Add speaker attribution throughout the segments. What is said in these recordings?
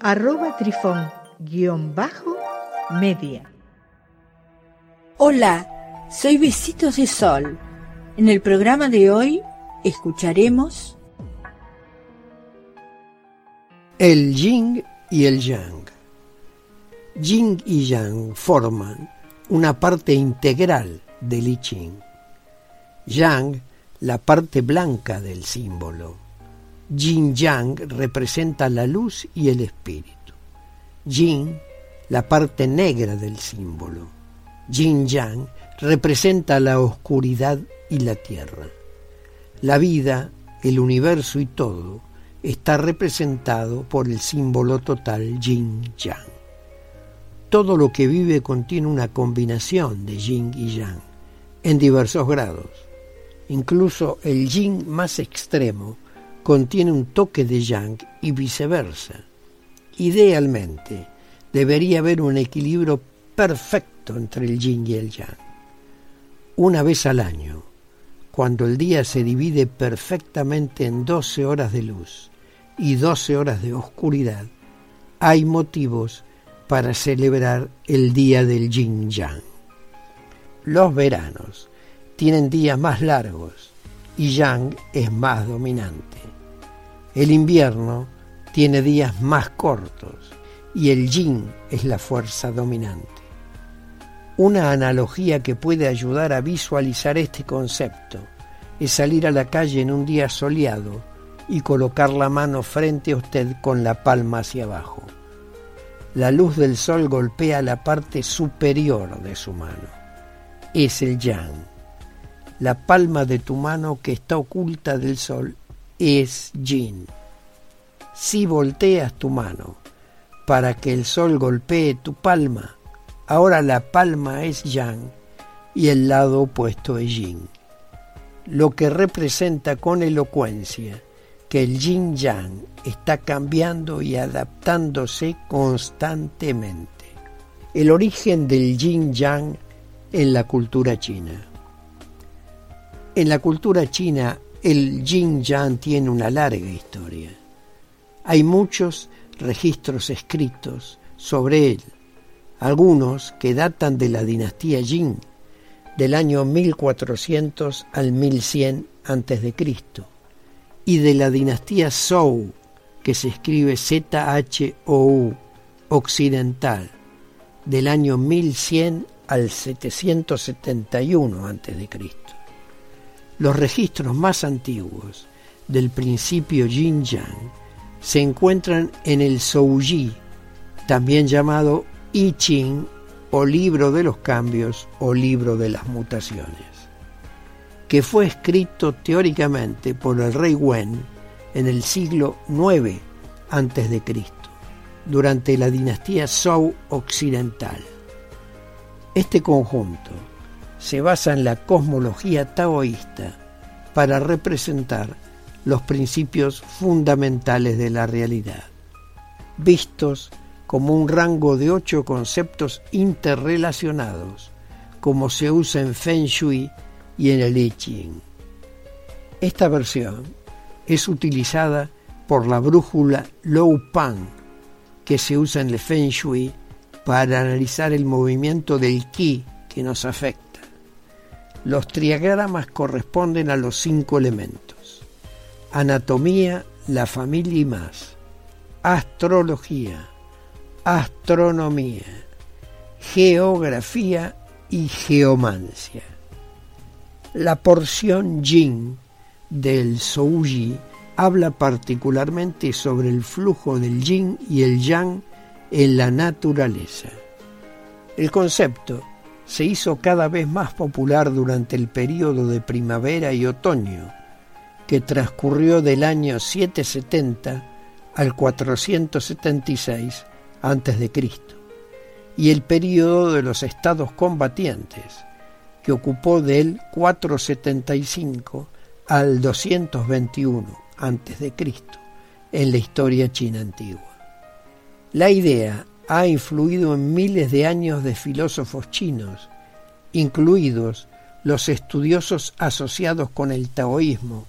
Speaker 1: arroba trifón-media.
Speaker 2: Hola, soy Besitos de Sol. En el programa de hoy escucharemos
Speaker 3: el yin y el yang. Yin y yang forman una parte integral del I Ching. Yang, la parte blanca del símbolo. Yin Yang representa la luz y el espíritu. Yin, la parte negra del símbolo. Yin Yang representa la oscuridad y la tierra. La vida, el universo y todo está representado por el símbolo total Yin Yang. Todo lo que vive contiene una combinación de Yin y Yang en diversos grados. Incluso el Yin más extremo contiene un toque de yang y viceversa. Idealmente, debería haber un equilibrio perfecto entre el yin y el yang. Una vez al año, cuando el día se divide perfectamente en 12 horas de luz y 12 horas de oscuridad, hay motivos para celebrar el día del yin yang. Los veranos tienen días más largos y yang es más dominante. El invierno tiene días más cortos y el yin es la fuerza dominante. Una analogía que puede ayudar a visualizar este concepto es salir a la calle en un día soleado y colocar la mano frente a usted con la palma hacia abajo. La luz del sol golpea la parte superior de su mano. Es el yang. La palma de tu mano que está oculta del sol es yin. Si volteas tu mano para que el sol golpee tu palma, ahora la palma es yang y el lado opuesto es yin. Lo que representa con elocuencia que el yin yang está cambiando y adaptándose constantemente. El origen del yin yang en la cultura china. En la cultura china el yin yang tiene una larga historia. Hay muchos registros escritos sobre él, algunos que datan de la dinastía Jin, del año 1400 al 1100 a.C., y de la dinastía Zhou, que se escribe Z-H-O-U, occidental, del año 1100 al 771 a.C. Los registros más antiguos del principio Yin Yang se encuentran en el Zhouyi, también llamado I Ching o libro de los cambios o libro de las mutaciones, que fue escrito teóricamente por el rey Wen en el siglo IX a.C., durante la dinastía Zhou occidental. Este conjunto se basa en la cosmología taoísta para representar los principios fundamentales de la realidad, vistos como un rango de ocho conceptos interrelacionados, como se usa en Feng Shui y en el I Ching. Esta versión es utilizada por la brújula Lou Pan, que se usa en el Feng Shui para analizar el movimiento del Qi que nos afecta. Los triagramas corresponden a los cinco elementos. Anatomía, la familia y más. Astrología, astronomía, geografía y geomancia. La porción yin del Souji habla particularmente sobre el flujo del yin y el yang en la naturaleza. El concepto se hizo cada vez más popular durante el período de primavera y otoño, que transcurrió del año 770 al 476 antes de Cristo y el período de los estados combatientes, que ocupó del 475 al 221 a.C. en la historia china antigua. La idea ha influido en miles de años de filósofos chinos, incluidos los estudiosos asociados con el taoísmo,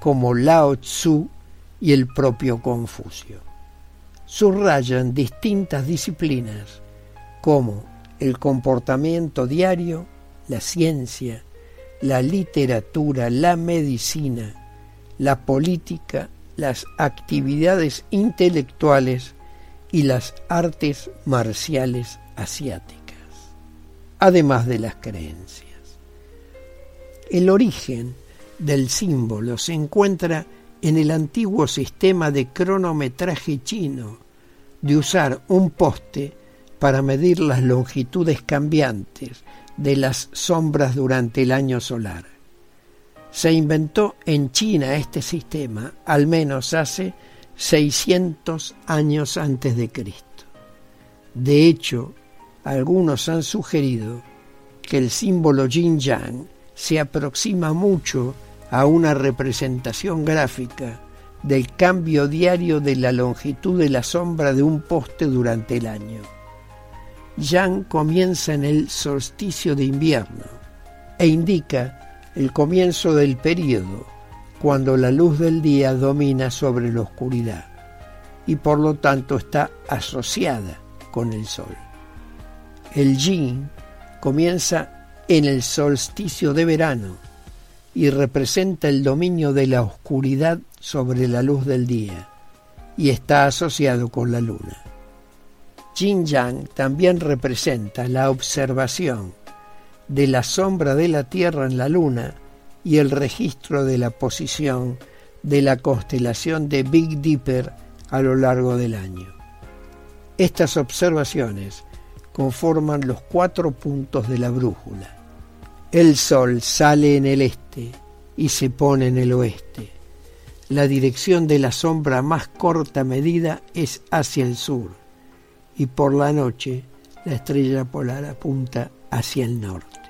Speaker 3: como Lao Tzu y el propio Confucio. Subrayan distintas disciplinas como el comportamiento diario, la ciencia, la literatura, la medicina, la política, las actividades intelectuales y las artes marciales asiáticas, además de las creencias. El origen del símbolo se encuentra en el antiguo sistema de cronometraje chino de usar un poste para medir las longitudes cambiantes de las sombras durante el año solar. Se inventó en China este sistema al menos hace 600 años antes de Cristo. De hecho, algunos han sugerido que el símbolo yin yang se aproxima mucho a una representación gráfica del cambio diario de la longitud de la sombra de un poste durante el año. Yang comienza en el solsticio de invierno e indica el comienzo del período cuando la luz del día domina sobre la oscuridad y por lo tanto está asociada con el sol. El yin comienza en el solsticio de verano y representa el dominio de la oscuridad sobre la luz del día y está asociado con la luna. Yin Yang también representa la observación de la sombra de la Tierra en la Luna y el registro de la posición de la constelación de Big Dipper a lo largo del año. Estas observaciones conforman los cuatro puntos de la brújula. El Sol sale en el este y se pone en el oeste. La dirección de la sombra más corta medida es hacia el sur y por la noche la estrella polar apunta hacia el norte.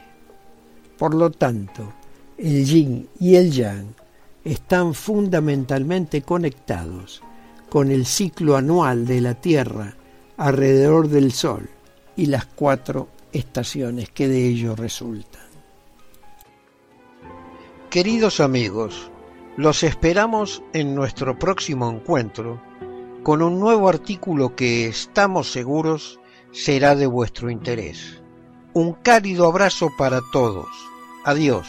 Speaker 3: Por lo tanto, el yin y el yang están fundamentalmente conectados con el ciclo anual de la Tierra alrededor del Sol y las cuatro estaciones que de ello resultan. Queridos amigos, los esperamos en nuestro próximo encuentro con un nuevo artículo que estamos seguros será de vuestro interés. Un cálido abrazo para todos. Adiós.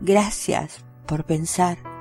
Speaker 2: gracias por pensar.